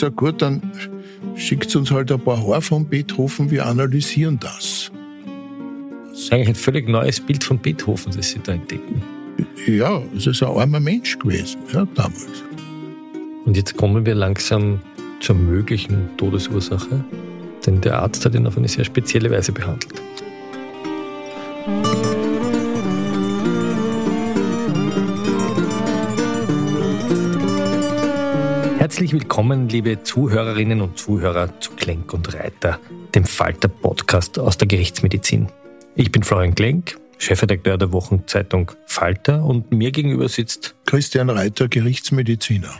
gesagt, gut, dann schickt uns halt ein paar Haare von Beethoven, wir analysieren das. Das ist eigentlich ein völlig neues Bild von Beethoven, das Sie da entdecken. Ja, es ist ein armer Mensch gewesen, ja, damals. Und jetzt kommen wir langsam zur möglichen Todesursache, denn der Arzt hat ihn auf eine sehr spezielle Weise behandelt. Herzlich willkommen, liebe Zuhörerinnen und Zuhörer zu Klenk und Reiter, dem Falter-Podcast aus der Gerichtsmedizin. Ich bin Florian Klenk, Chefredakteur der Wochenzeitung Falter und mir gegenüber sitzt Christian Reiter, Gerichtsmediziner.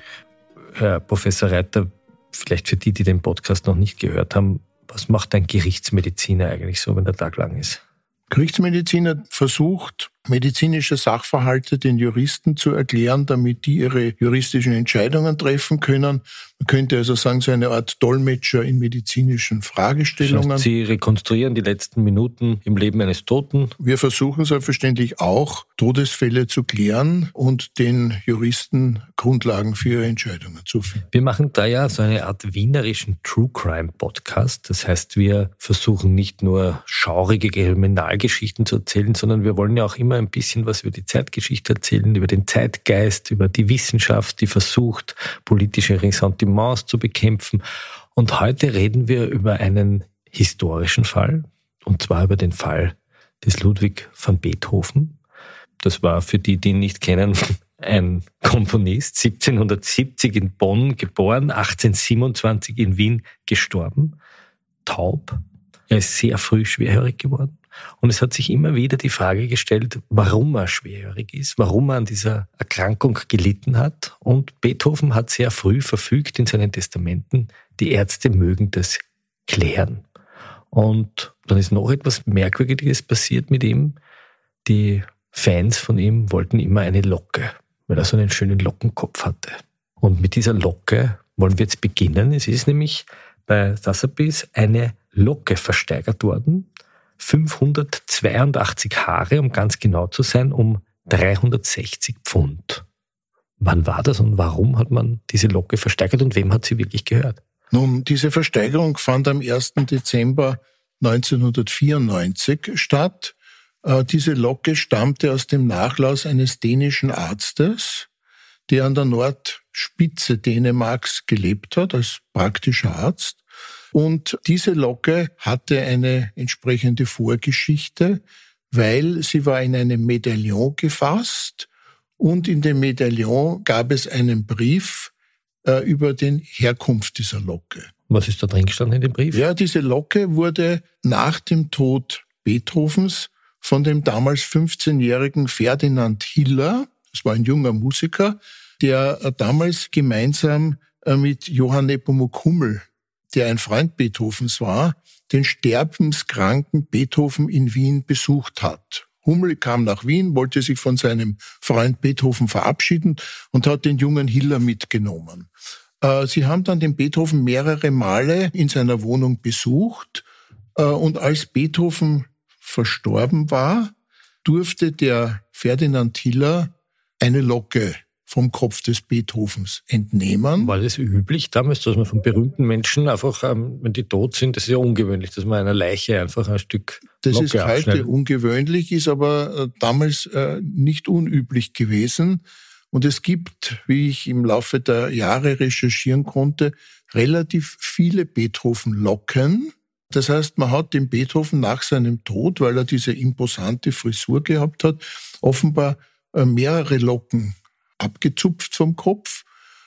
Herr Professor Reiter, vielleicht für die, die den Podcast noch nicht gehört haben, was macht ein Gerichtsmediziner eigentlich so, wenn der Tag lang ist? Gerichtsmediziner versucht, medizinische Sachverhalte den Juristen zu erklären, damit die ihre juristischen Entscheidungen treffen können. Man könnte also sagen, so eine Art Dolmetscher in medizinischen Fragestellungen. Sie rekonstruieren die letzten Minuten im Leben eines Toten. Wir versuchen selbstverständlich auch, Todesfälle zu klären und den Juristen Grundlagen für ihre Entscheidungen zu finden. Wir machen da ja so eine Art wienerischen True Crime Podcast. Das heißt, wir versuchen nicht nur schaurige Kriminalgeschichten zu erzählen, sondern wir wollen ja auch immer ein bisschen was über die Zeitgeschichte erzählen, über den Zeitgeist, über die Wissenschaft, die versucht, politische Ressentiments zu bekämpfen. Und heute reden wir über einen historischen Fall, und zwar über den Fall des Ludwig van Beethoven. Das war für die, die ihn nicht kennen, ein Komponist, 1770 in Bonn geboren, 1827 in Wien gestorben, taub. Er ist sehr früh schwerhörig geworden. Und es hat sich immer wieder die Frage gestellt, warum er schwerhörig ist, warum er an dieser Erkrankung gelitten hat. Und Beethoven hat sehr früh verfügt in seinen Testamenten, die Ärzte mögen das klären. Und dann ist noch etwas Merkwürdiges passiert mit ihm. Die Fans von ihm wollten immer eine Locke, weil er so einen schönen Lockenkopf hatte. Und mit dieser Locke wollen wir jetzt beginnen. Es ist nämlich bei Sotheby's eine Locke versteigert worden, 582 Haare, um ganz genau zu sein, um 360 Pfund. Wann war das und warum hat man diese Locke versteigert und wem hat sie wirklich gehört? Nun, diese Versteigerung fand am 1. Dezember 1994 statt. Äh, diese Locke stammte aus dem Nachlass eines dänischen Arztes, der an der Nordspitze Dänemarks gelebt hat, als praktischer Arzt. Und diese Locke hatte eine entsprechende Vorgeschichte, weil sie war in einem Medaillon gefasst und in dem Medaillon gab es einen Brief äh, über den Herkunft dieser Locke. Was ist da drin gestanden in dem Brief? Ja, diese Locke wurde nach dem Tod Beethovens von dem damals 15-jährigen Ferdinand Hiller, das war ein junger Musiker, der äh, damals gemeinsam äh, mit Johann Nepomuk Hummel der ein Freund Beethovens war, den sterbenskranken Beethoven in Wien besucht hat. Hummel kam nach Wien, wollte sich von seinem Freund Beethoven verabschieden und hat den jungen Hiller mitgenommen. Äh, sie haben dann den Beethoven mehrere Male in seiner Wohnung besucht äh, und als Beethoven verstorben war, durfte der Ferdinand Hiller eine Locke vom Kopf des Beethovens entnehmen. War das üblich damals, dass man von berühmten Menschen einfach, ähm, wenn die tot sind, das ist ja ungewöhnlich, dass man einer Leiche einfach ein Stück Das ist heute ungewöhnlich, ist aber äh, damals äh, nicht unüblich gewesen. Und es gibt, wie ich im Laufe der Jahre recherchieren konnte, relativ viele Beethoven-Locken. Das heißt, man hat den Beethoven nach seinem Tod, weil er diese imposante Frisur gehabt hat, offenbar äh, mehrere Locken abgezupft vom Kopf.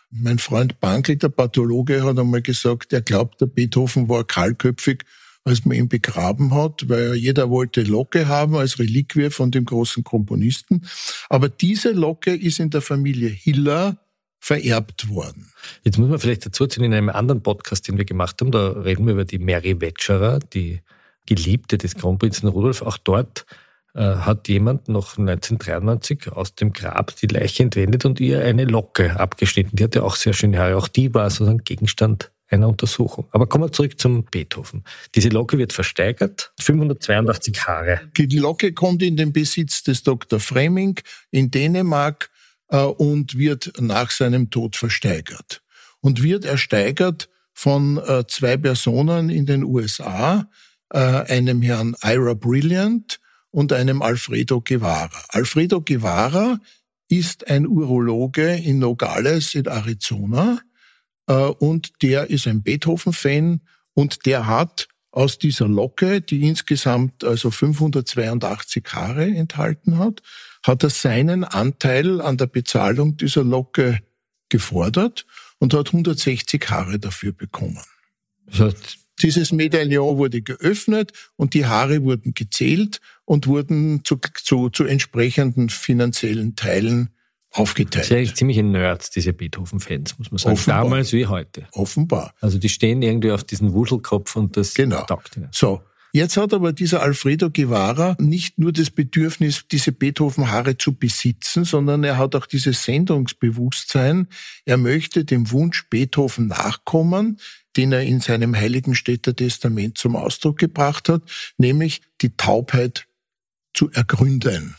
Mein Freund Bankel, der Pathologe, hat einmal gesagt, er glaubt, der Beethoven war kahlköpfig als man ihn begraben hat, weil jeder wollte Locke haben als Reliquie von dem großen Komponisten. Aber diese Locke ist in der Familie Hiller vererbt worden. Jetzt muss man vielleicht dazu erzählen, in einem anderen Podcast, den wir gemacht haben, da reden wir über die Mary Wetscherer, die Geliebte des Kronprinzen Rudolf. Auch dort hat jemand noch 1993 aus dem Grab die Leiche entwendet und ihr eine Locke abgeschnitten. Die hatte auch sehr schöne Haare. Auch die war sozusagen Gegenstand einer Untersuchung. Aber kommen wir zurück zum Beethoven. Diese Locke wird versteigert, 582 Haare. Die Locke kommt in den Besitz des Dr. Freming in Dänemark äh, und wird nach seinem Tod versteigert. Und wird ersteigert von äh, zwei Personen in den USA, äh, einem Herrn Ira Brilliant und einem Alfredo Guevara. Alfredo Guevara ist ein Urologe in Nogales in Arizona äh, und der ist ein Beethoven-Fan und der hat aus dieser Locke, die insgesamt also 582 Haare enthalten hat, hat er seinen Anteil an der Bezahlung dieser Locke gefordert und hat 160 Haare dafür bekommen. Das heißt, dieses Medaillon wurde geöffnet und die Haare wurden gezählt und wurden zu, zu, zu entsprechenden finanziellen Teilen aufgeteilt. Das sind ziemliche Nerds, diese Beethoven-Fans, muss man sagen. Offenbar. Damals wie heute. Offenbar. Also die stehen irgendwie auf diesen Wuschelkopf und das genau. taugt ihnen. So. Jetzt hat aber dieser Alfredo Guevara nicht nur das Bedürfnis, diese Beethoven-Haare zu besitzen, sondern er hat auch dieses Sendungsbewusstsein. Er möchte dem Wunsch Beethoven nachkommen, den er in seinem Heiligenstädter Testament zum Ausdruck gebracht hat, nämlich die Taubheit zu ergründen.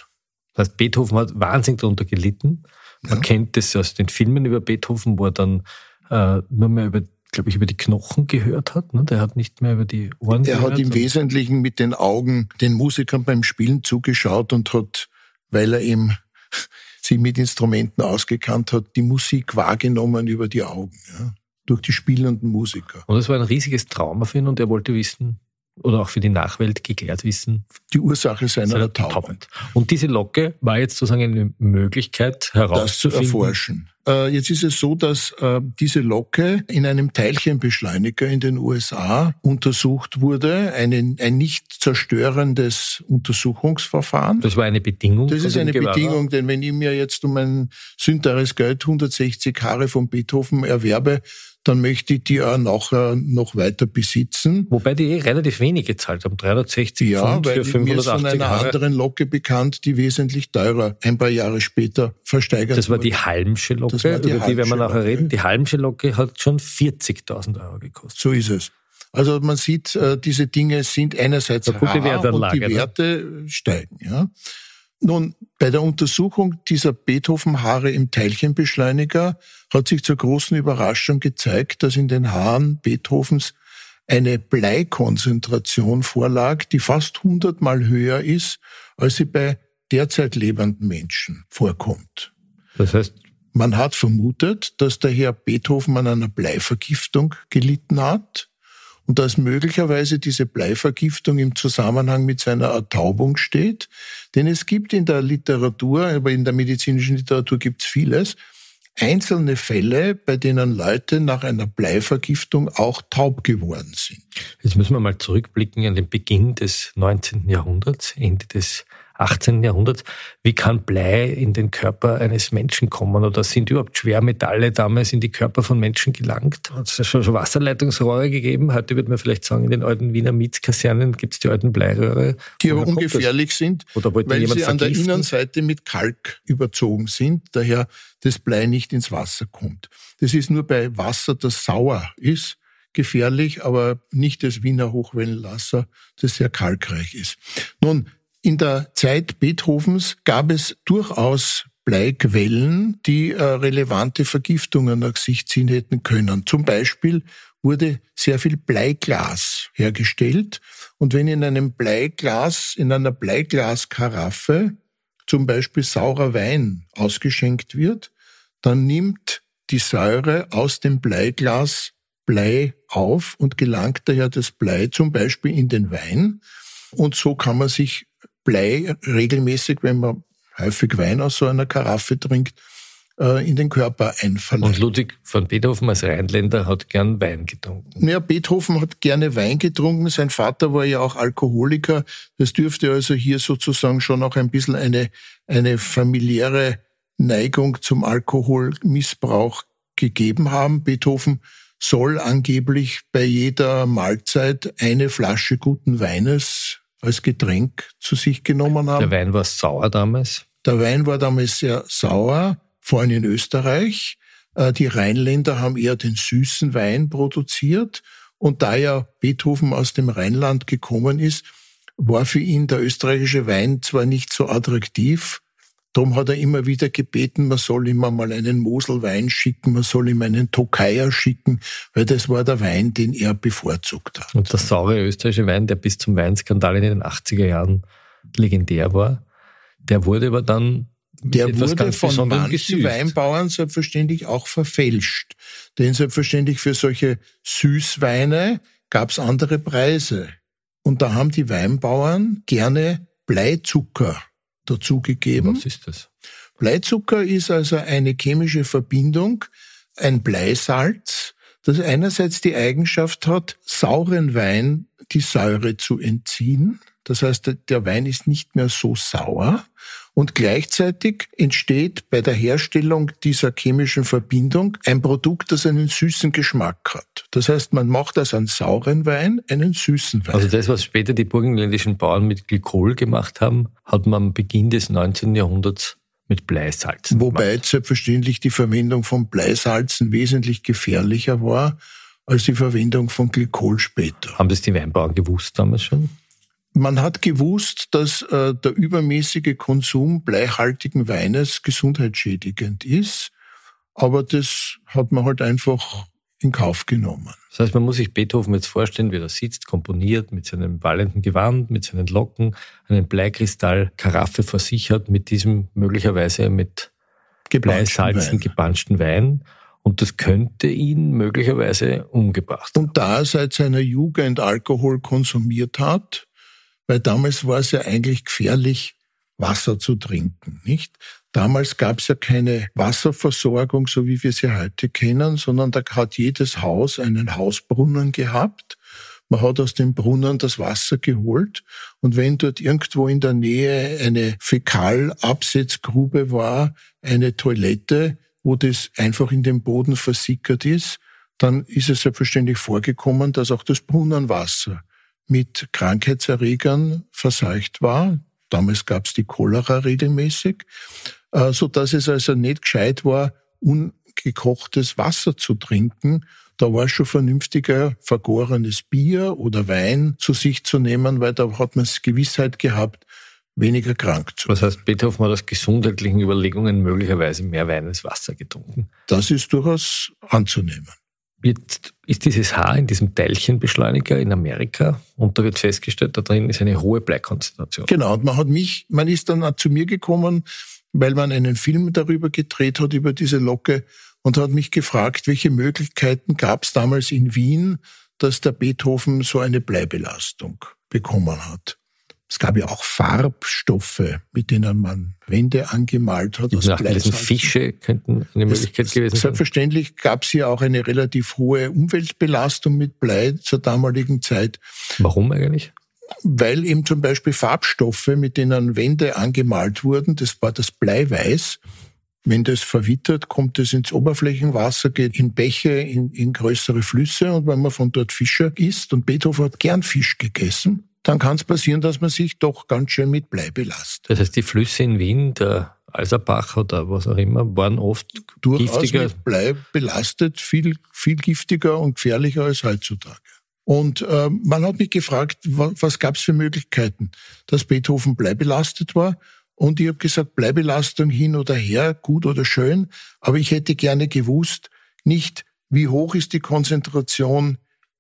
Das heißt, Beethoven hat wahnsinnig darunter gelitten. Man ja. kennt das aus den Filmen über Beethoven, wo er dann äh, nur mehr über, glaube ich, über die Knochen gehört hat. Ne? Der hat nicht mehr über die Ohren er gehört. Er hat im Wesentlichen mit den Augen den Musikern beim Spielen zugeschaut und hat, weil er eben sich mit Instrumenten ausgekannt hat, die Musik wahrgenommen über die Augen. Ja? Durch die spielenden Musiker. Und das war ein riesiges Trauma für ihn und er wollte wissen, oder auch für die Nachwelt geklärt wissen. Die Ursache seiner, seiner Taubheit. Und diese Locke war jetzt sozusagen eine Möglichkeit herauszufinden. Das zu erforschen. Äh, jetzt ist es so, dass äh, diese Locke in einem Teilchenbeschleuniger in den USA untersucht wurde, ein, ein nicht zerstörendes Untersuchungsverfahren. Das war eine Bedingung. Das ist eine Gewahrer. Bedingung, denn wenn ich mir jetzt um ein sündbares Geld 160 Haare von Beethoven erwerbe, dann möchte ich die auch nachher noch weiter besitzen. Wobei die eh relativ wenig gezahlt haben, 360 ja, Pfund weil für 580 mir ist von einer Jahre. anderen Locke bekannt, die wesentlich teurer ein paar Jahre später versteigert Das war die Halmsche Locke, die über die werden wir nachher reden. Die Halmsche Locke hat schon 40.000 Euro gekostet. So ist es. Also man sieht, äh, diese Dinge sind einerseits rar und die ne? Werte steigen. Ja. Nun, bei der Untersuchung dieser Beethoven-Haare im Teilchenbeschleuniger hat sich zur großen Überraschung gezeigt, dass in den Haaren Beethovens eine Bleikonzentration vorlag, die fast hundertmal höher ist, als sie bei derzeit lebenden Menschen vorkommt. Das heißt, man hat vermutet, dass der Herr Beethoven an einer Bleivergiftung gelitten hat und dass möglicherweise diese Bleivergiftung im Zusammenhang mit seiner Ertaubung steht. Denn es gibt in der Literatur, aber in der medizinischen Literatur gibt es vieles, einzelne Fälle, bei denen Leute nach einer Bleivergiftung auch taub geworden sind. Jetzt müssen wir mal zurückblicken an den Beginn des 19. Jahrhunderts, Ende des 18. Jahrhunderts. Wie kann Blei in den Körper eines Menschen kommen? Oder sind überhaupt Schwermetalle damals in die Körper von Menschen gelangt? Hat es schon Wasserleitungsrohre gegeben? Heute würde man vielleicht sagen, in den alten Wiener Mietskasernen gibt es die alten Bleiröhre. Die aber ungefährlich sind, weil sie an der Innenseite mit Kalk überzogen sind, daher das Blei nicht ins Wasser kommt. Das ist nur bei Wasser, das sauer ist, gefährlich, aber nicht das Wiener Hochwellenwasser, das sehr kalkreich ist. Nun, in der Zeit Beethovens gab es durchaus Bleiquellen, die äh, relevante Vergiftungen nach sich ziehen hätten können. Zum Beispiel wurde sehr viel Bleiglas hergestellt. Und wenn in einem Bleiglas, in einer Bleiglaskaraffe zum Beispiel saurer Wein ausgeschenkt wird, dann nimmt die Säure aus dem Bleiglas Blei auf und gelangt daher das Blei zum Beispiel in den Wein. Und so kann man sich Blei regelmäßig, wenn man häufig Wein aus so einer Karaffe trinkt, äh, in den Körper einverleibt. Und Ludwig von Beethoven als Rheinländer hat gern Wein getrunken. Ja, Beethoven hat gerne Wein getrunken. Sein Vater war ja auch Alkoholiker. Das dürfte also hier sozusagen schon auch ein bisschen eine, eine familiäre Neigung zum Alkoholmissbrauch gegeben haben. Beethoven soll angeblich bei jeder Mahlzeit eine Flasche guten Weines als Getränk zu sich genommen haben. Der Wein war sauer damals? Der Wein war damals sehr sauer, vor allem in Österreich. Äh, die Rheinländer haben eher den süßen Wein produziert. Und da ja Beethoven aus dem Rheinland gekommen ist, war für ihn der österreichische Wein zwar nicht so attraktiv, Darum hat er immer wieder gebeten, man soll ihm mal einen Moselwein schicken, man soll ihm einen Tokayer schicken, weil das war der Wein, den er bevorzugt hat. Und der saure österreichische Wein, der bis zum Weinskandal in den 80er Jahren legendär war, der wurde aber dann der wurde von manchen gesüßt. Weinbauern selbstverständlich auch verfälscht. Denn selbstverständlich für solche Süßweine gab es andere Preise. Und da haben die Weinbauern gerne Bleizucker dazugegeben. Was ist das? Bleizucker ist also eine chemische Verbindung, ein Bleisalz, das einerseits die Eigenschaft hat, sauren Wein die Säure zu entziehen. Das heißt, der Wein ist nicht mehr so sauer und gleichzeitig entsteht bei der Herstellung dieser chemischen Verbindung ein Produkt, das einen süßen Geschmack hat. Das heißt, man macht aus einem sauren Wein einen süßen Wein. Also das, was später die burgenländischen Bauern mit Glykol gemacht haben, hat man am Beginn des 19. Jahrhunderts mit Bleisalzen Wobei gemacht. selbstverständlich die Verwendung von Bleisalzen wesentlich gefährlicher war als die Verwendung von Glykol später. Haben das die Weinbauern gewusst damals schon? Man hat gewusst, dass äh, der übermäßige Konsum bleihaltigen Weines gesundheitsschädigend ist, aber das hat man halt einfach in Kauf genommen. Das heißt, man muss sich Beethoven jetzt vorstellen, wie er sitzt, komponiert mit seinem wallenden Gewand, mit seinen Locken, einen Bleikristall, Karaffe versichert mit diesem möglicherweise mit Bleisalzen gepanschten Wein. Und das könnte ihn möglicherweise umgebracht haben. Und da er seit seiner Jugend Alkohol konsumiert hat, weil damals war es ja eigentlich gefährlich, Wasser zu trinken, nicht? Damals gab es ja keine Wasserversorgung, so wie wir sie heute kennen, sondern da hat jedes Haus einen Hausbrunnen gehabt. Man hat aus dem Brunnen das Wasser geholt und wenn dort irgendwo in der Nähe eine Fäkalabsetzgrube war, eine Toilette, wo das einfach in den Boden versickert ist, dann ist es selbstverständlich vorgekommen, dass auch das Brunnenwasser mit Krankheitserregern verseucht war. Damals gab es die Cholera regelmäßig, äh, so dass es also nicht gescheit war, ungekochtes Wasser zu trinken. Da war schon vernünftiger, vergorenes Bier oder Wein zu sich zu nehmen, weil da hat man Gewissheit gehabt, weniger krank zu werden. Was heißt, Beethoven hat aus gesundheitlichen Überlegungen möglicherweise mehr Wein als Wasser getrunken? Das ist durchaus anzunehmen. Jetzt ist dieses Haar in diesem Teilchenbeschleuniger in Amerika und da wird festgestellt, da drin ist eine hohe Bleikonzentration. Genau, und man hat mich, man ist dann zu mir gekommen, weil man einen Film darüber gedreht hat, über diese Locke und hat mich gefragt, welche Möglichkeiten gab es damals in Wien, dass der Beethoven so eine Bleibelastung bekommen hat. Es gab ja auch Farbstoffe, mit denen man Wände angemalt hat. Die nachgelesen Fische könnten eine Möglichkeit gewesen sein. Selbstverständlich gab es hier auch eine relativ hohe Umweltbelastung mit Blei zur damaligen Zeit. Warum eigentlich? Weil eben zum Beispiel Farbstoffe, mit denen Wände angemalt wurden, das war das Bleiweiß. Wenn das verwittert, kommt es ins Oberflächenwasser, geht in Bäche, in, in größere Flüsse und wenn man von dort Fische isst, und Beethoven hat gern Fisch gegessen, dann kann es passieren, dass man sich doch ganz schön mit Blei belastet. Das heißt, die Flüsse in Wien, der Alserbach oder was auch immer, waren oft Durchaus giftiger. mit Blei belastet, viel, viel giftiger und gefährlicher als heutzutage. Und äh, man hat mich gefragt, was, was gab es für Möglichkeiten, dass Beethoven bleibelastet war. Und ich habe gesagt, Bleibelastung hin oder her, gut oder schön, aber ich hätte gerne gewusst, nicht wie hoch ist die Konzentration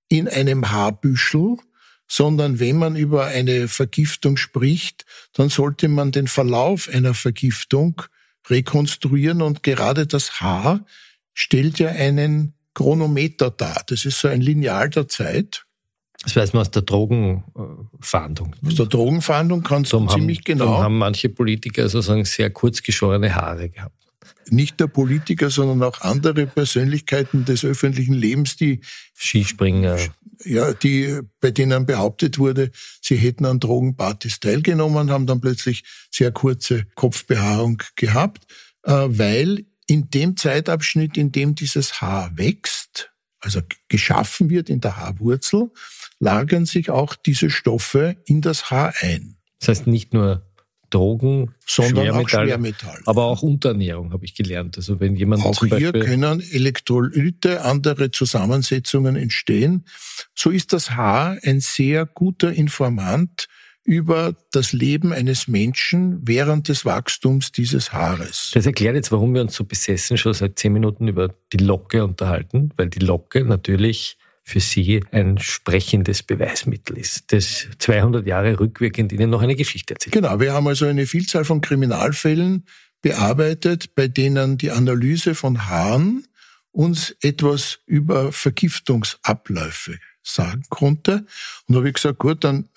in einem Haarbüschel, sondern wenn man über eine Vergiftung spricht, dann sollte man den Verlauf einer Vergiftung rekonstruieren und gerade das Haar stellt ja einen Chronometer dar. Das ist so ein Lineal der Zeit. Das weiß man aus der Drogenfahndung. Aus der Drogenfahndung kannst du ziemlich haben, genau. Haben manche Politiker sozusagen sehr kurz geschorene Haare gehabt. Nicht der Politiker, sondern auch andere Persönlichkeiten des öffentlichen Lebens, die Skispringer. Ja, die, bei denen behauptet wurde, sie hätten an Drogenpartys teilgenommen, haben dann plötzlich sehr kurze Kopfbehaarung gehabt, äh, weil in dem Zeitabschnitt, in dem dieses Haar wächst, also geschaffen wird in der Haarwurzel, lagern sich auch diese Stoffe in das Haar ein. Das heißt nicht nur Drogen, sondern Schwermetall, auch Schwermetall. Aber auch Unterernährung habe ich gelernt. Also wenn jemand auch hier können Elektrolyte, andere Zusammensetzungen entstehen. So ist das Haar ein sehr guter Informant über das Leben eines Menschen während des Wachstums dieses Haares. Das erklärt jetzt, warum wir uns so besessen schon seit zehn Minuten über die Locke unterhalten, weil die Locke natürlich für Sie ein sprechendes Beweismittel ist, das 200 Jahre rückwirkend Ihnen noch eine Geschichte erzählt. Genau, wir haben also eine Vielzahl von Kriminalfällen bearbeitet, bei denen die Analyse von Haaren uns etwas über Vergiftungsabläufe sagen konnte. Und da habe ich gesagt, gut, dann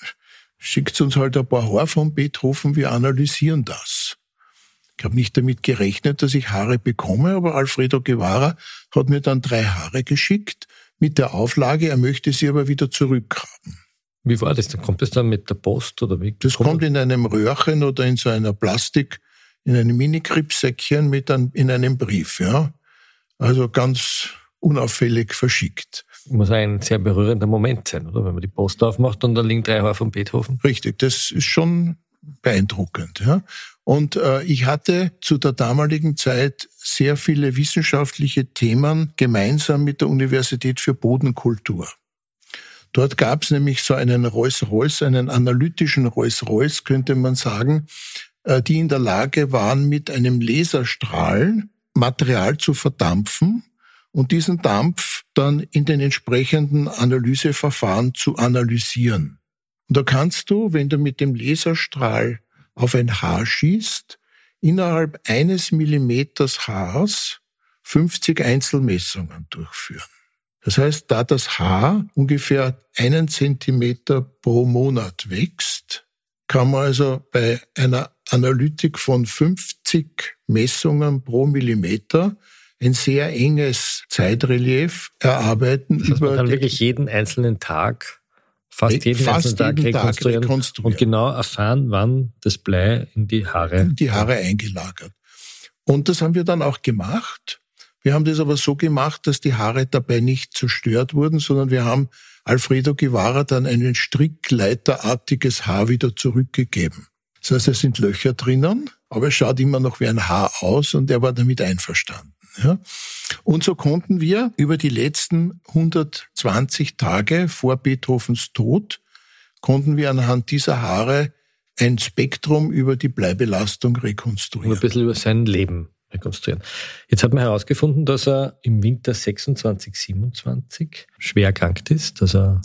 schickt uns halt ein paar Haare von Beethoven, wir analysieren das. Ich habe nicht damit gerechnet, dass ich Haare bekomme, aber Alfredo Guevara hat mir dann drei Haare geschickt mit der Auflage, er möchte sie aber wieder zurückhaben. Wie war das? Dann kommt das dann mit der Post oder wie? Das kommt in einem Röhrchen oder in so einer Plastik, in einem Mini-Kripsäckchen mit einem, in einem Brief, ja. Also ganz unauffällig verschickt. Muss ein sehr berührender Moment sein, oder? Wenn man die Post aufmacht und da liegen drei Haare von Beethoven. Richtig, das ist schon beeindruckend, ja. Und äh, ich hatte zu der damaligen Zeit sehr viele wissenschaftliche Themen gemeinsam mit der Universität für Bodenkultur. Dort gab es nämlich so einen Rolls-Royce, einen analytischen Rolls-Royce, könnte man sagen, äh, die in der Lage waren, mit einem Laserstrahl Material zu verdampfen und diesen Dampf dann in den entsprechenden Analyseverfahren zu analysieren. Und da kannst du, wenn du mit dem Laserstrahl auf ein Haar schießt, innerhalb eines Millimeters Haars 50 Einzelmessungen durchführen. Das heißt, da das Haar ungefähr einen Zentimeter pro Monat wächst, kann man also bei einer Analytik von 50 Messungen pro Millimeter ein sehr enges Zeitrelief erarbeiten. Das heißt, über man kann wirklich jeden einzelnen Tag fast jeden, fast Tag, jeden rekonstruieren, Tag rekonstruieren und genau erfahren, wann das Blei in die Haare, in die Haare eingelagert. Und das haben wir dann auch gemacht. Wir haben das aber so gemacht, dass die Haare dabei nicht zerstört wurden, sondern wir haben Alfredo Guevara dann ein strickleiterartiges Haar wieder zurückgegeben. Das heißt, es sind Löcher drinnen, aber es schaut immer noch wie ein Haar aus und er war damit einverstanden. Ja? Und so konnten wir über die letzten 120 Tage vor Beethovens Tod, konnten wir anhand dieser Haare ein Spektrum über die Bleibelastung rekonstruieren. Und ein bisschen über sein Leben rekonstruieren. Jetzt hat man herausgefunden, dass er im Winter 26, 27 schwer erkrankt ist, dass er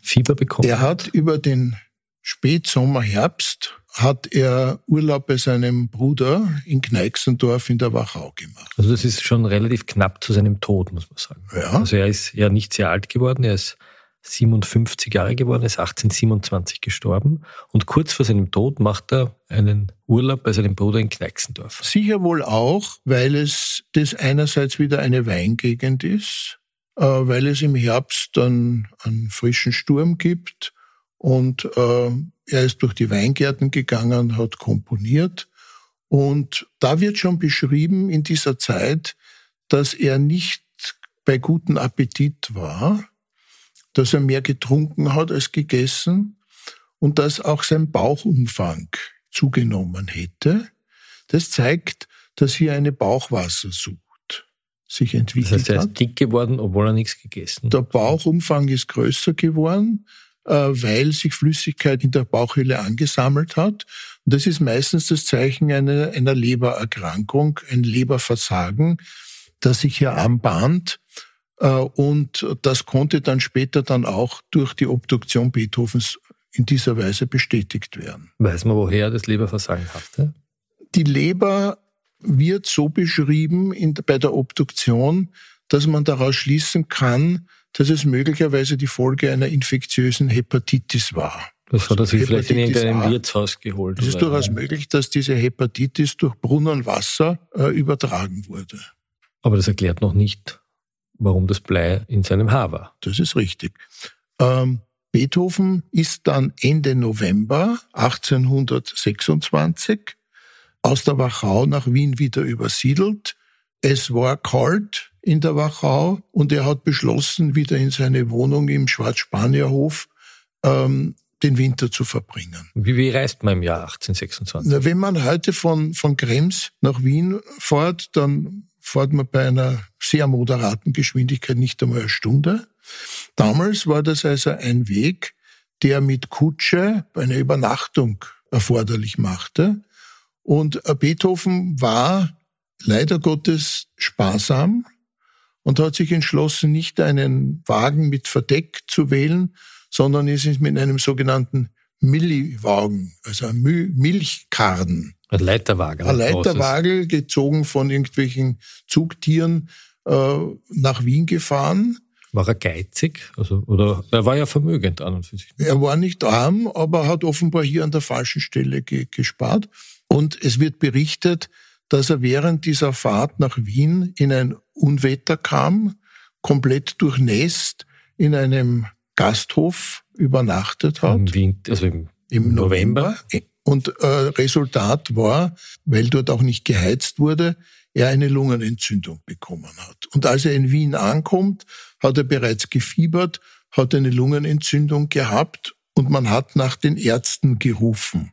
Fieber bekommen hat. Er hat über den Spätsommer, Herbst hat er Urlaub bei seinem Bruder in Kneixendorf in der Wachau gemacht. Also das ist schon relativ knapp zu seinem Tod, muss man sagen. Ja. Also er ist ja nicht sehr alt geworden, er ist 57 Jahre geworden, ist 1827 gestorben und kurz vor seinem Tod macht er einen Urlaub bei seinem Bruder in Kneixendorf. Sicher wohl auch, weil es das einerseits wieder eine Weingegend ist, äh, weil es im Herbst dann einen frischen Sturm gibt und äh, er ist durch die Weingärten gegangen, hat komponiert. Und da wird schon beschrieben in dieser Zeit, dass er nicht bei gutem Appetit war, dass er mehr getrunken hat als gegessen und dass auch sein Bauchumfang zugenommen hätte. Das zeigt, dass hier eine Bauchwassersucht sich entwickelt hat. Das heißt, er ist dick geworden, obwohl er nichts gegessen hat. Der Bauchumfang ist größer geworden. Äh, weil sich Flüssigkeit in der Bauchhöhle angesammelt hat. Und das ist meistens das Zeichen einer, einer Lebererkrankung, ein Leberversagen, das sich hier anbahnt. Äh, und das konnte dann später dann auch durch die Obduktion Beethovens in dieser Weise bestätigt werden. Weiß man, woher das Leberversagen hatte? Die Leber wird so beschrieben in, bei der Obduktion, dass man daraus schließen kann, dass es möglicherweise die Folge einer infektiösen Hepatitis war. Das hat er sich vielleicht in irgendeinem Wirtshaus geholt. Es ist durchaus möglich, dass diese Hepatitis durch Brunnenwasser äh, übertragen wurde. Aber das erklärt noch nicht, warum das Blei in seinem Haar war. Das ist richtig. Ähm, Beethoven ist dann Ende November 1826 aus der Wachau nach Wien wieder übersiedelt. Es war kalt in der Wachau und er hat beschlossen, wieder in seine Wohnung im Schwarzspanierhof ähm, den Winter zu verbringen. Wie, wie reist man im Jahr 1826? Na, wenn man heute von, von Krems nach Wien fährt, dann fährt man bei einer sehr moderaten Geschwindigkeit nicht einmal eine Stunde. Damals war das also ein Weg, der mit Kutsche eine Übernachtung erforderlich machte. Und Beethoven war leider Gottes sparsam und hat sich entschlossen, nicht einen Wagen mit Verdeck zu wählen, sondern ist mit einem sogenannten Milliwagen, also ein Milchkarren. Ein Leiterwagen. Ein Leiterwagen, gezogen von irgendwelchen Zugtieren, äh, nach Wien gefahren. War er geizig? Also, oder er war ja vermögend an und für sich. Er war nicht arm, aber hat offenbar hier an der falschen Stelle ge gespart. Und es wird berichtet, dass er während dieser Fahrt nach Wien in ein Unwetter kam, komplett durchnässt, in einem Gasthof übernachtet hat. Im Winter, also im, im November. November. Und äh, Resultat war, weil dort auch nicht geheizt wurde, er eine Lungenentzündung bekommen hat. Und als er in Wien ankommt, hat er bereits gefiebert, hat eine Lungenentzündung gehabt und man hat nach den Ärzten gerufen.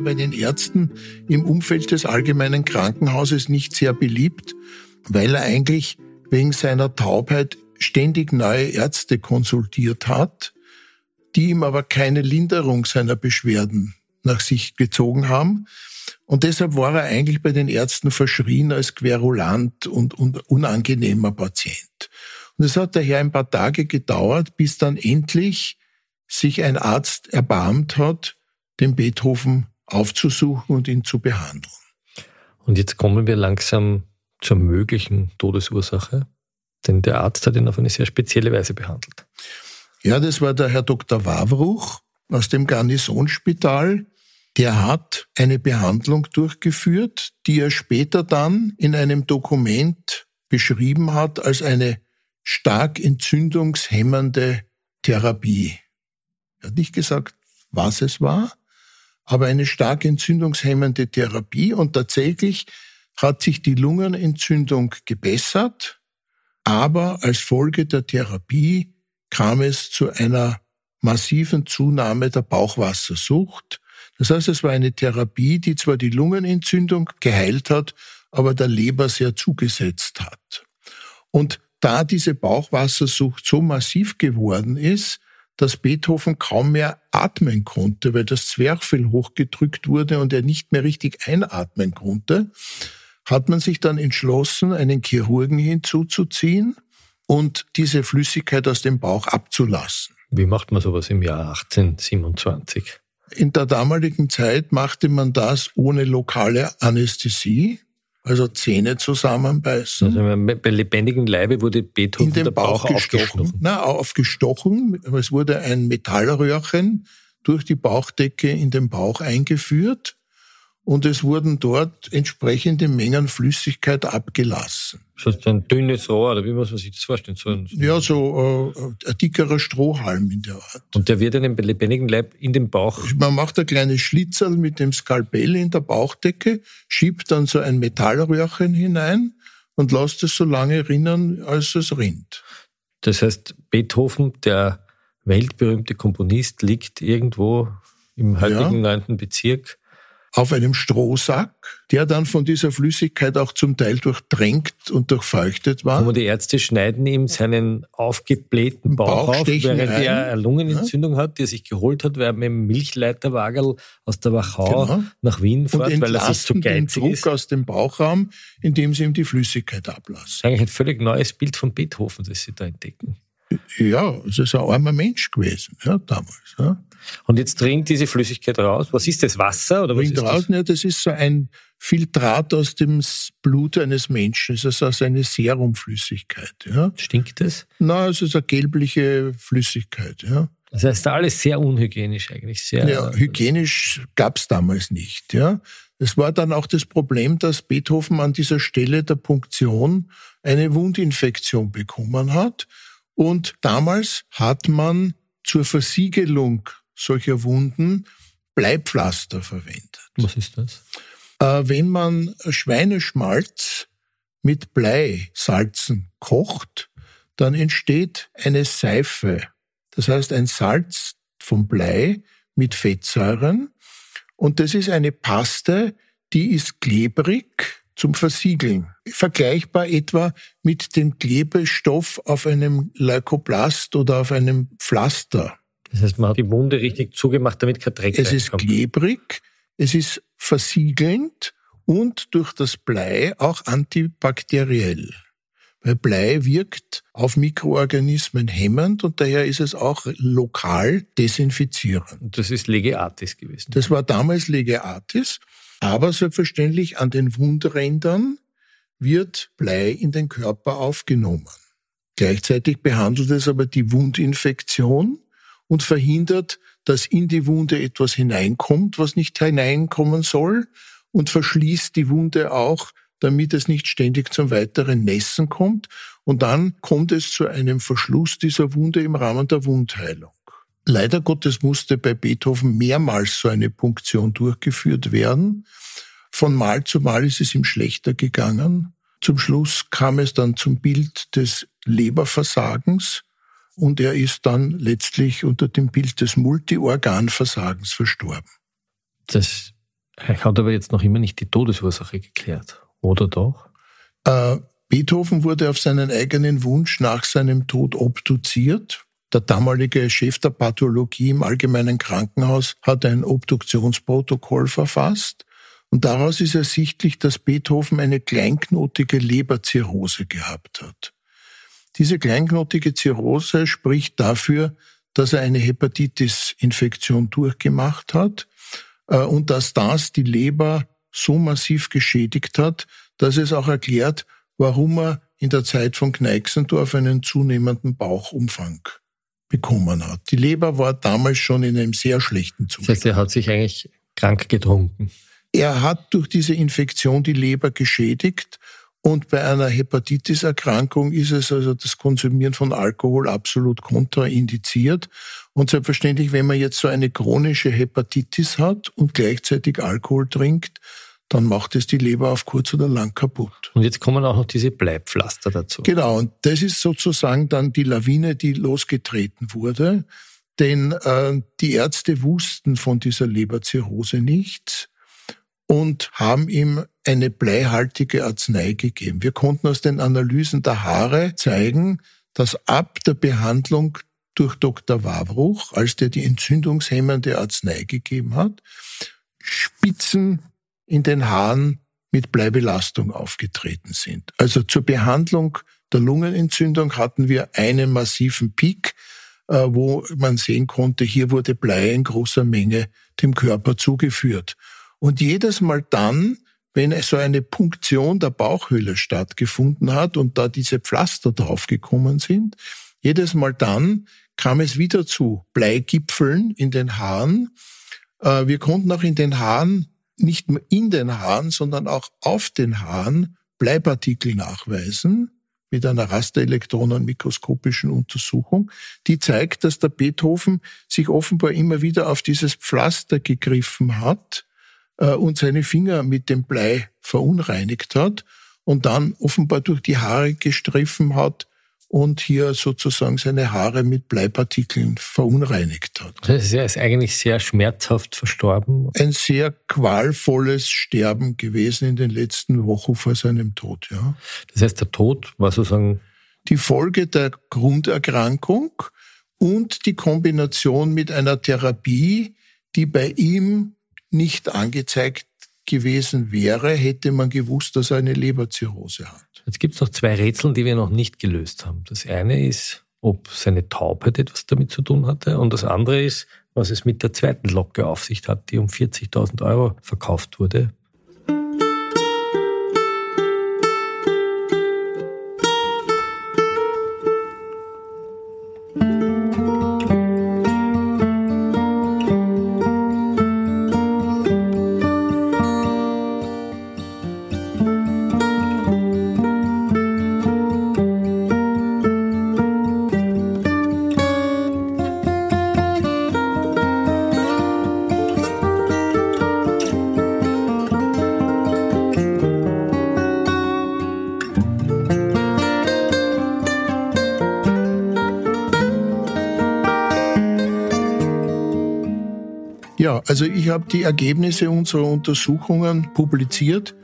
war bei den Ärzten im Umfeld des allgemeinen Krankenhauses nicht sehr beliebt, weil er eigentlich wegen seiner Taubheit ständig neue Ärzte konsultiert hat, die ihm aber keine Linderung seiner Beschwerden nach sich gezogen haben. Und deshalb war er eigentlich bei den Ärzten verschrien als querulant und, und unangenehmer Patient. Und es hat daher ein paar Tage gedauert, bis dann endlich sich ein Arzt erbarmt hat, den Beethoven aufzusuchen und ihn zu behandeln. Und jetzt kommen wir langsam zur möglichen Todesursache, denn der Arzt hat ihn auf eine sehr spezielle Weise behandelt. Ja, das war der Herr Dr. Wawruch aus dem Garnisonspital. Der hat eine Behandlung durchgeführt, die er später dann in einem Dokument beschrieben hat als eine stark entzündungshemmende Therapie. Er hat nicht gesagt, was es war, aber eine stark entzündungshemmende Therapie und tatsächlich hat sich die Lungenentzündung gebessert, aber als Folge der Therapie kam es zu einer massiven Zunahme der Bauchwassersucht. Das heißt, es war eine Therapie, die zwar die Lungenentzündung geheilt hat, aber der Leber sehr zugesetzt hat. Und da diese Bauchwassersucht so massiv geworden ist, dass Beethoven kaum mehr atmen konnte, weil das Zwerchfell hochgedrückt wurde und er nicht mehr richtig einatmen konnte, hat man sich dann entschlossen, einen Chirurgen hinzuzuziehen und diese Flüssigkeit aus dem Bauch abzulassen. Wie macht man sowas im Jahr 1827? In der damaligen Zeit machte man das ohne lokale Anästhesie also Zähne zusammenbeißen. Also bei lebendigem Leibe wurde Beethoven in den der Bauch, Bauch gestochen. Na, aufgestochen. Es wurde ein Metallröhrchen durch die Bauchdecke in den Bauch eingeführt und es wurden dort entsprechende Mengen Flüssigkeit abgelassen. Das heißt ein dünnes Rohr, oder wie muss man sich das vorstellen? So ein, Ja, so äh, ein dickerer Strohhalm in der Art. und der wird in dem lebendigen Leib in den Bauch. Man macht ein kleines Schlitzel mit dem Skalpell in der Bauchdecke, schiebt dann so ein Metallröhrchen hinein und lässt es so lange rinnen, als es rinnt. Das heißt, Beethoven, der weltberühmte Komponist, liegt irgendwo im heutigen neunten Bezirk. Auf einem Strohsack, der dann von dieser Flüssigkeit auch zum Teil durchtränkt und durchfeuchtet war. Und die Ärzte schneiden ihm seinen aufgeblähten Bauch, Bauch auf, während rein. er eine Lungenentzündung hat, die er sich geholt hat, weil er mit dem Milchleiterwagel aus der Wachau Genau. nach Wien und fährt, weil er sich zu entlasten den geizig Druck ist. aus dem Bauchraum, indem sie ihm die Flüssigkeit ablassen. Das ist eigentlich ein völlig neues Bild von Beethoven, das sie da entdecken. Ja, es ist ein armer Mensch gewesen, ja, damals. Ja. Und jetzt dringt diese Flüssigkeit raus. Was ist das? Wasser? Oder was Ringt ist raus, das? ne, das ist so ein Filtrat aus dem Blut eines Menschen. Es ist also eine Serumflüssigkeit. Ja. Stinkt das? Na, es ist eine gelbliche Flüssigkeit. Ja. Das heißt, alles sehr unhygienisch eigentlich. Sehr, Ja, hygienisch gab's damals nicht. Ja. Es war dann auch das Problem, dass Beethoven an dieser Stelle der Punktion eine Wundinfektion bekommen hat. Und damals hat man zur Versiegelung solcher Wunden Bleipflaster verwendet. was ist das? Äh, wenn man Schweineschmalz mit Bleisalzen kocht, dann entsteht eine Seife. Das heißt ein Salz vom Blei mit Fettsäuren. Und das ist eine Paste, die ist klebrig zum Versiegeln. Vergleichbar etwa mit dem Klebestoff auf einem Leukoplast oder auf einem Pflaster. Das heißt, man hat die Wunde richtig zugemacht, damit kein Dreck Es ist klebrig, es ist versiegelnd und durch das Blei auch antibakteriell. Weil Blei wirkt auf Mikroorganismen hemmend und daher ist es auch lokal desinfizierend. Und das ist Lege Artis gewesen. Das war damals Lege Artis, aber selbstverständlich an den Wundrändern wird Blei in den Körper aufgenommen. Gleichzeitig behandelt es aber die Wundinfektion und verhindert, dass in die Wunde etwas hineinkommt, was nicht hineinkommen soll und verschließt die Wunde auch, damit es nicht ständig zum weiteren Nässen kommt. Und dann kommt es zu einem Verschluss dieser Wunde im Rahmen der Wundheilung. Leider Gottes musste bei Beethoven mehrmals so eine Punktion durchgeführt werden. Von Mal zu Mal ist es ihm schlechter gegangen. Zum Schluss kam es dann zum Bild des Leberversagens und er ist dann letztlich unter dem Bild des Multiorganversagens verstorben. Das hat aber jetzt noch immer nicht die Todesursache geklärt. Oder doch? Äh, Beethoven wurde auf seinen eigenen Wunsch nach seinem Tod obduziert. Der damalige Chef der Pathologie im Allgemeinen Krankenhaus hat ein Obduktionsprotokoll verfasst. Und daraus ist ersichtlich, dass Beethoven eine kleinknotige Leberzirrhose gehabt hat. Diese kleinknotige Zirrhose spricht dafür, dass er eine Hepatitis-Infektion durchgemacht hat äh, und dass das die Leber so massiv geschädigt hat, dass es auch erklärt, warum er in der Zeit von Kneixendorf einen zunehmenden Bauchumfang bekommen hat. Die Leber war damals schon in einem sehr schlechten Das Zustand. heißt, er hat sich eigentlich krank getrunken. Er hat durch diese Infektion die Leber geschädigt und bei einer Hepatitis-Erkrankung ist es also das Konsumieren von Alkohol absolut kontraindiziert. Und selbstverständlich, wenn man jetzt so eine chronische Hepatitis hat und gleichzeitig Alkohol trinkt, dann macht es die Leber auf kurz oder lang kaputt. Und jetzt kommen auch noch diese Bleipflaster dazu. Genau, und das ist sozusagen dann die Lawine, die losgetreten wurde. Denn äh, die Ärzte wussten von dieser Leberzirrhose nichts und haben ihm eine bleihaltige Arznei gegeben. Wir konnten aus den Analysen der Haare zeigen, dass ab der Behandlung durch Dr. Wawruch, als der die entzündungshemmende Arznei gegeben hat, Spitzen in den Haaren mit Bleibelastung aufgetreten sind. Also zur Behandlung der Lungenentzündung hatten wir einen massiven Peak, äh, wo man sehen konnte, hier wurde Blei in großer Menge dem Körper zugeführt. Und jedes Mal dann, wenn so eine Punktion der Bauchhöhle stattgefunden hat und da diese Pflaster draufgekommen sind, jedes Mal dann kam es wieder zu Bleigipfeln in den Haaren. Äh, Wir konnten auch in den Haaren nicht nur in den Haaren, sondern auch auf den Haaren Bleipartikel nachweisen mit einer rasterelektronenmikroskopischen Untersuchung, die zeigt, dass der Beethoven sich offenbar immer wieder auf dieses Pflaster gegriffen hat äh, und seine Finger mit dem Blei verunreinigt hat und dann offenbar durch die Haare gestriffen hat und hier sozusagen seine Haare mit Bleipartikeln verunreinigt hat. Das er ist eigentlich sehr schmerzhaft verstorben. Ein sehr qualvolles Sterben gewesen in den letzten Wochen vor seinem Tod, ja. Das heißt, der Tod war sozusagen die Folge der Grunderkrankung und die Kombination mit einer Therapie, die bei ihm nicht angezeigt gewesen wäre, hätte man gewusst, dass er eine Leberzirrhose hat. Jetzt gibt es noch zwei Rätsel, die wir noch nicht gelöst haben. Das eine ist, ob seine Taubheit etwas damit zu tun hatte. Und das andere ist, was es mit der zweiten Locke auf sich hat, die um 40.000 Euro verkauft wurde. Ja, also ich habe die Ergebnisse unserer Untersuchungen publiziert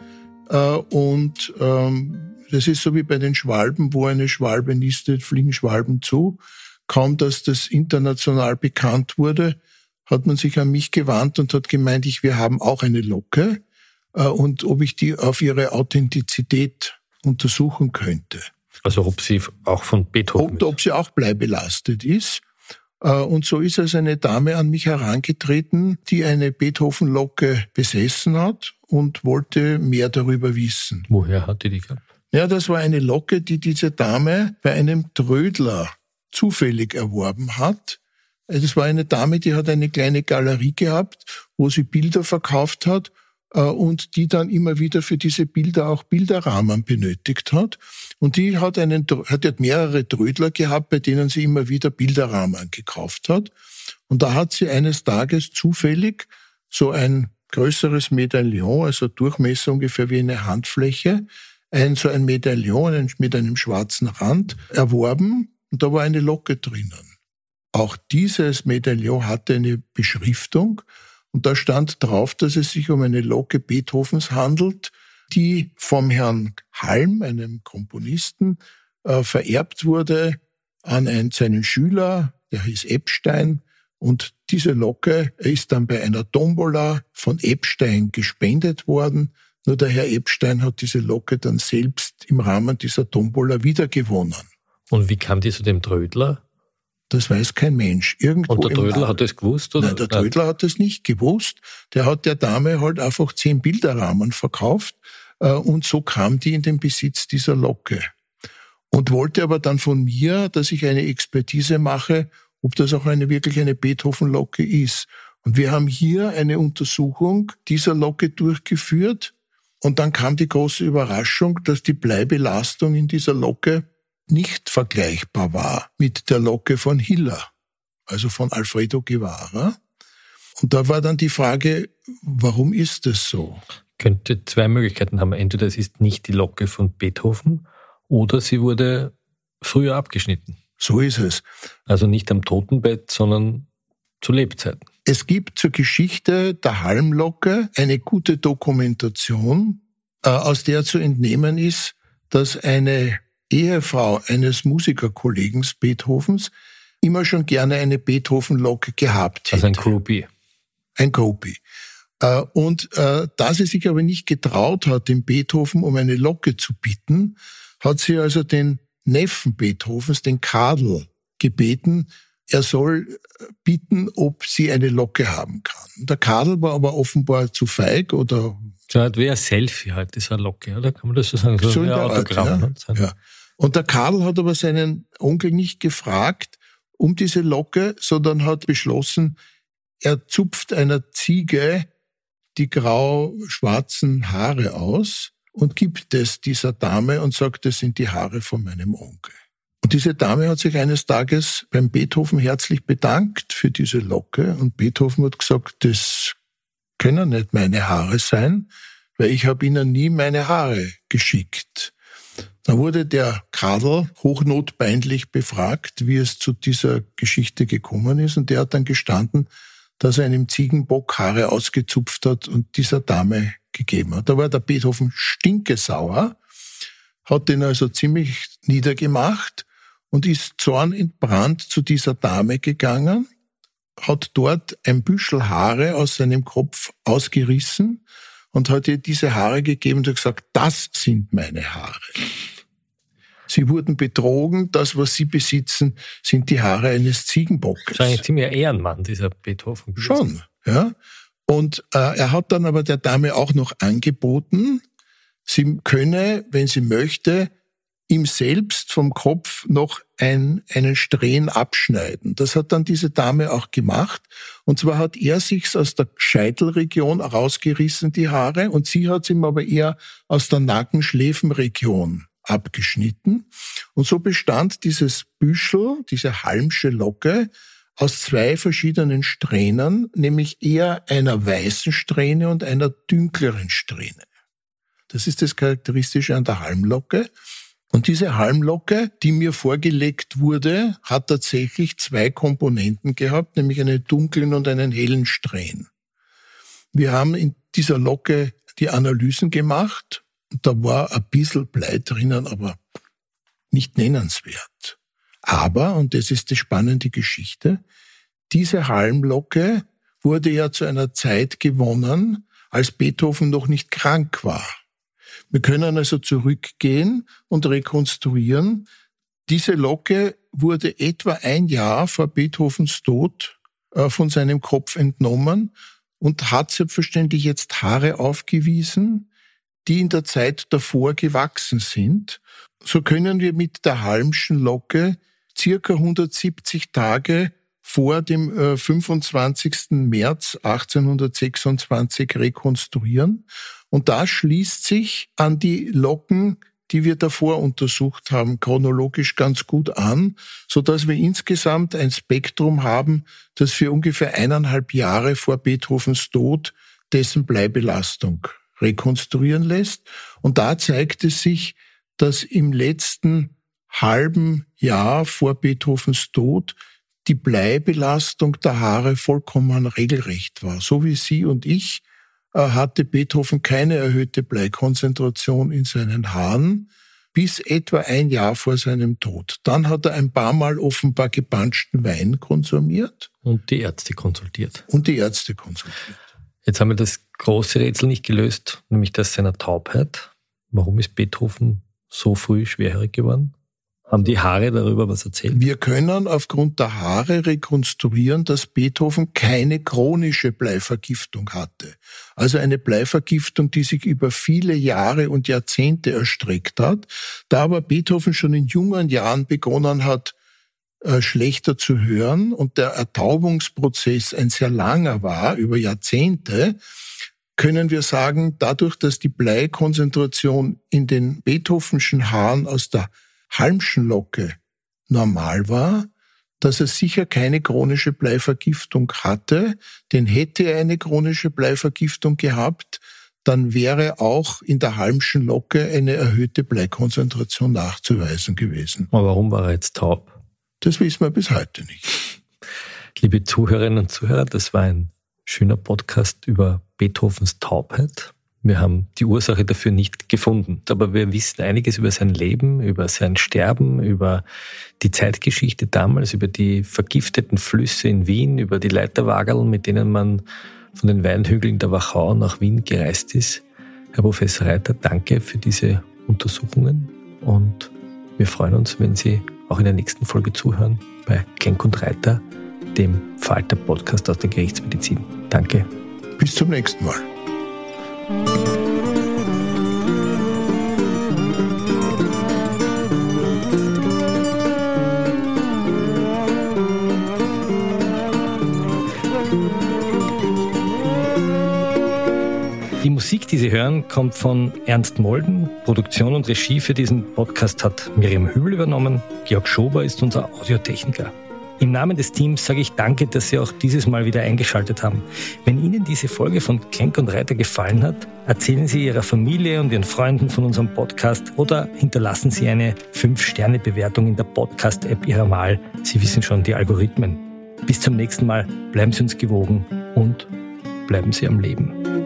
äh, und ähm, das ist so wie bei den Schwalben, wo eine Schwalbe nistet, fliegen Schwalben zu. Kaum, dass das international bekannt wurde, hat man sich an mich gewandt und hat gemeint, ich, wir haben auch eine Locke äh, und ob ich die auf ihre Authentizität untersuchen könnte. Also ob sie auch von Beethoven ob, ob sie auch bleibelastet ist. Äh, und so ist also eine Dame an mich herangetreten, die eine Beethoven-Locke besessen hat und wollte mehr darüber wissen. Woher hat die die gehabt? Ja, das war eine Locke, die diese Dame bei einem Trödler zufällig erworben hat. Das also war eine Dame, die hat eine kleine Galerie gehabt, wo sie Bilder verkauft hat und die dann immer wieder für diese Bilder auch Bilderrahmen benötigt hat. Und die hat einen, hat mehrere Trödler gehabt, bei denen sie immer wieder Bilderrahmen gekauft hat. Und da hat sie eines Tages zufällig so ein größeres Medaillon, also Durchmesser ungefähr wie eine Handfläche, ein so ein Medaillon mit einem schwarzen Rand erworben und da war eine Locke drinnen. Auch dieses Medaillon hatte eine Beschriftung und da stand drauf, dass es sich um eine Locke Beethovens handelt, die vom Herrn Halm, einem Komponisten, äh, vererbt wurde an einen, seinen Schüler, der hieß Epstein. Und diese Locke ist dann bei einer Tombola von Epstein gespendet worden. Nur der Herr Epstein hat diese Locke dann selbst im Rahmen dieser Tombola wiedergewonnen. Und wie kam die zu dem Trödler? Das weiß kein Mensch. Irgendwo und der Trödler hat das gewusst? Oder? Nein, der Trödler hat das nicht gewusst. Der hat der Dame halt einfach zehn Bilderrahmen verkauft äh, und so kam die in den Besitz dieser Locke. Und wollte aber dann von mir, dass ich eine Expertise mache, ob das auch eine wirklich eine Beethoven-Locke ist. Und wir haben hier eine Untersuchung dieser Locke durchgeführt. Und dann kam die große Überraschung, dass die Bleibelastung in dieser Locke nicht vergleichbar war mit der Locke von Hiller, also von Alfredo Guevara. Und da war dann die Frage, warum ist das so? Könnte zwei Möglichkeiten haben. Entweder es ist nicht die Locke von Beethoven oder sie wurde früher abgeschnitten. So ist es. Also nicht am Totenbett, sondern zu Lebzeiten. Es gibt zur Geschichte der Halmlocke eine gute Dokumentation, äh, aus der zu entnehmen ist, dass eine Ehefrau eines Musikerkollegen Beethovens immer schon gerne eine Beethoven-Locke gehabt hätte. Also ein Groupie. Ein Groupie. Äh, und äh, da sie sich aber nicht getraut hat, den Beethoven um eine Locke zu bitten, hat sie also den Neffen Beethovens, den Kadel, gebeten, er soll bitten, ob sie eine Locke haben kann. Der Kadel war aber offenbar zu feig oder so wie ein Selfie halt, das eine Locke, oder? Kann man das so sagen? So, so ein Autogramm. Art, ja. Ne? ja. Und der Karl hat aber seinen Onkel nicht gefragt um diese Locke, sondern hat beschlossen, er zupft einer Ziege die grau-schwarzen Haare aus und gibt es dieser Dame und sagt, das sind die Haare von meinem Onkel. Und diese Dame hat sich eines Tages beim Beethoven herzlich bedankt für diese Locke und Beethoven hat gesagt, das können nicht meine Haare sein, weil ich habe ihnen nie meine Haare geschickt. Dann wurde der Kadel hochnotpeinlich befragt, wie es zu dieser Geschichte gekommen ist. Und der hat dann gestanden, dass er einem Ziegenbock Haare ausgezupft hat und dieser Dame gegeben hat. Da war der Beethoven stinkesauer, hat den also ziemlich niedergemacht und ist zornentbrannt zu dieser Dame gegangen, hat dort ein Büschel Haare aus seinem Kopf ausgerissen und hat ihr diese Haare gegeben und hat gesagt, das sind meine Haare. Sie wurden betrogen. Das, was sie besitzen, sind die Haare eines Ziegenbockes. Das ist eigentlich ziemlich Ehrenmann, dieser Beethoven. Schon, ja. Und äh, er hat dann aber der Dame auch noch angeboten, sie könne, wenn sie möchte, ihm selbst vom Kopf noch ein, einen Strähnen abschneiden. Das hat dann diese Dame auch gemacht. Und zwar hat er sich's aus der Scheitelregion rausgerissen, die Haare, und sie hat's ihm aber eher aus der Nackenschläfenregion abgeschnitten. Und so bestand dieses Büschel, diese halmsche Locke, aus zwei verschiedenen Strähnen, nämlich eher einer weißen Strähne und einer dünkleren Strähne. Das ist das Charakteristische an der Halmlocke. Und diese Halmlocke, die mir vorgelegt wurde, hat tatsächlich zwei Komponenten gehabt, nämlich einen dunklen und einen hellen Strähnen. Wir haben in dieser Locke die Analysen gemacht da war ein bisschen Blei drinnen, aber nicht nennenswert. Aber, und das ist die spannende Geschichte, diese Halmlocke wurde ja zu einer Zeit gewonnen, als Beethoven noch nicht krank war. Wir können also zurückgehen und rekonstruieren. Diese Locke wurde etwa ein Jahr vor Beethovens Tod äh, von seinem Kopf entnommen und hat selbstverständlich jetzt Haare aufgewiesen, die in der Zeit davor gewachsen sind. So können wir mit der Halmschen Locke circa 170 Tage vor dem 25. Äh, März 1826 rekonstruieren. Und das schließt sich an die Locken, die wir davor untersucht haben, chronologisch ganz gut an, so dass wir insgesamt ein Spektrum haben, das für ungefähr eineinhalb Jahre vor Beethovens Tod dessen Bleibelastung rekonstruieren lässt. Und da zeigt es sich, dass im letzten halben Jahr vor Beethovens Tod die Bleibelastung der Haare vollkommen regelrecht war. So wie Sie und ich äh, hatte Beethoven keine erhöhte Bleikonzentration in seinen Haaren bis etwa ein Jahr vor seinem Tod. Dann hat er ein paar Mal offenbar gepanschten Wein konsumiert. Und die Ärzte konsultiert. Und die Ärzte konsultiert. Jetzt haben wir das große Rätsel nicht gelöst, nämlich das seiner Taubheit. Warum ist Beethoven so früh schwerhörig geworden? Haben die Haare darüber was erzählt? Wir können aufgrund der Haare rekonstruieren, dass Beethoven keine chronische Bleivergiftung hatte. Also eine Bleivergiftung, die sich über viele Jahre und Jahrzehnte erstreckt hat. Da aber Beethoven schon in jungen Jahren begonnen hat, äh, schlechter zu hören und der Ertaubungsprozess ein sehr langer war, über Jahrzehnte, können wir sagen, dadurch, dass die Bleikonzentration in den Beethovenschen Haaren aus der Halmschen Locke normal war, dass er sicher keine chronische Bleivergiftung hatte, denn hätte er eine chronische Bleivergiftung gehabt, dann wäre auch in der Halmschen Locke eine erhöhte Bleikonzentration nachzuweisen gewesen. Aber warum war er jetzt taub? Das wissen wir bis heute nicht. Liebe Zuhörerinnen und Zuhörer, das war ein schöner Podcast über Beethovens Taubheit. Wir haben die Ursache dafür nicht gefunden, aber wir wissen einiges über sein Leben, über sein Sterben, über die Zeitgeschichte damals, über die vergifteten Flüsse in Wien, über die Leiterwagerl, mit denen man von den Weinhügeln der Wachau nach Wien gereist ist. Herr Professor Reiter, danke für diese Untersuchungen und wir freuen uns, wenn Sie auch in der nächsten Folge zuhören bei Kenk und Reiter, dem Falter Podcast aus der Gerichtsmedizin. Danke. Bis zum nächsten Mal. Musik, die Sie hören, kommt von Ernst Molden. Produktion und Regie für diesen Podcast hat Miriam Hübel übernommen. Georg Schober ist unser Audiotechniker. Im Namen des Teams sage ich danke, dass Sie auch dieses Mal wieder eingeschaltet haben. Wenn Ihnen diese Folge von Klenk und Reiter gefallen hat, erzählen Sie Ihrer Familie und Ihren Freunden von unserem Podcast oder hinterlassen Sie eine 5-Sterne-Bewertung in der Podcast-App Ihrer Wahl. Sie wissen schon die Algorithmen. Bis zum nächsten Mal. Bleiben Sie uns gewogen und bleiben Sie am Leben.